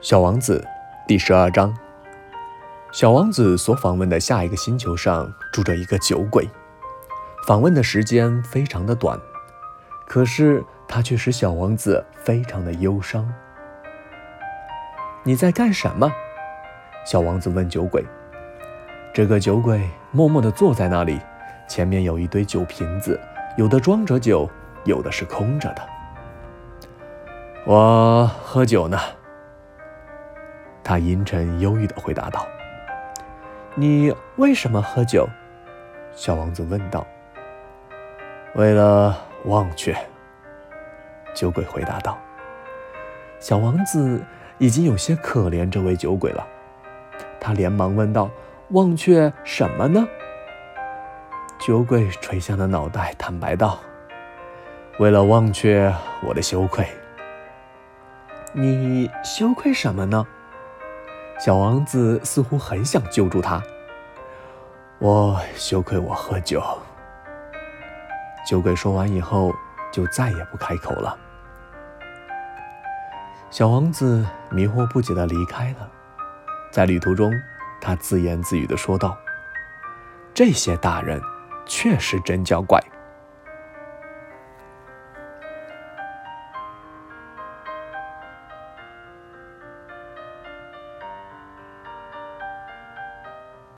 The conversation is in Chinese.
小王子第十二章。小王子所访问的下一个星球上住着一个酒鬼，访问的时间非常的短，可是他却使小王子非常的忧伤。你在干什么？小王子问酒鬼。这个酒鬼默默地坐在那里，前面有一堆酒瓶子，有的装着酒，有的是空着的。我喝酒呢。他阴沉忧郁地回答道：“你为什么喝酒？”小王子问道。“为了忘却。”酒鬼回答道。小王子已经有些可怜这位酒鬼了，他连忙问道：“忘却什么呢？”酒鬼垂下了脑袋，坦白道：“为了忘却我的羞愧。”你羞愧什么呢？小王子似乎很想救助他。我羞愧我喝酒。酒鬼说完以后，就再也不开口了。小王子迷惑不解的离开了。在旅途中，他自言自语的说道：“这些大人确实真叫怪。”